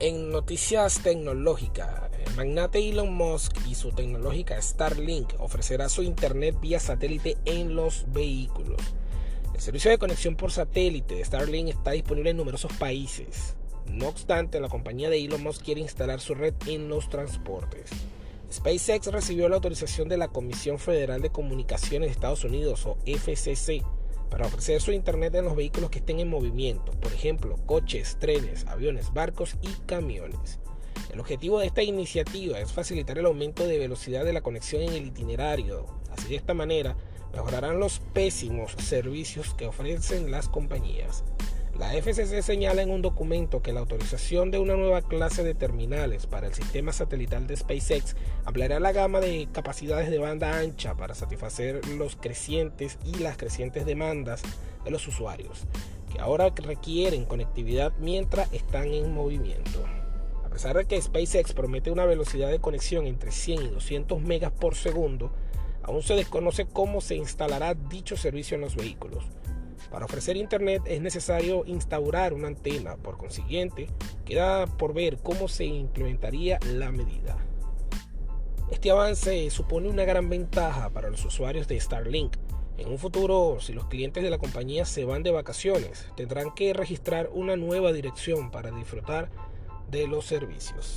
En noticias tecnológicas, el magnate Elon Musk y su tecnológica Starlink ofrecerá su internet vía satélite en los vehículos. El servicio de conexión por satélite de Starlink está disponible en numerosos países. No obstante, la compañía de Elon Musk quiere instalar su red en los transportes. SpaceX recibió la autorización de la Comisión Federal de Comunicaciones de Estados Unidos, o FCC, para ofrecer su Internet en los vehículos que estén en movimiento, por ejemplo, coches, trenes, aviones, barcos y camiones. El objetivo de esta iniciativa es facilitar el aumento de velocidad de la conexión en el itinerario. Así de esta manera mejorarán los pésimos servicios que ofrecen las compañías. La FCC señala en un documento que la autorización de una nueva clase de terminales para el sistema satelital de SpaceX ampliará la gama de capacidades de banda ancha para satisfacer los crecientes y las crecientes demandas de los usuarios, que ahora requieren conectividad mientras están en movimiento. A pesar de que SpaceX promete una velocidad de conexión entre 100 y 200 megas por segundo, aún se desconoce cómo se instalará dicho servicio en los vehículos. Para ofrecer Internet es necesario instaurar una antena, por consiguiente, queda por ver cómo se implementaría la medida. Este avance supone una gran ventaja para los usuarios de Starlink. En un futuro, si los clientes de la compañía se van de vacaciones, tendrán que registrar una nueva dirección para disfrutar de los servicios.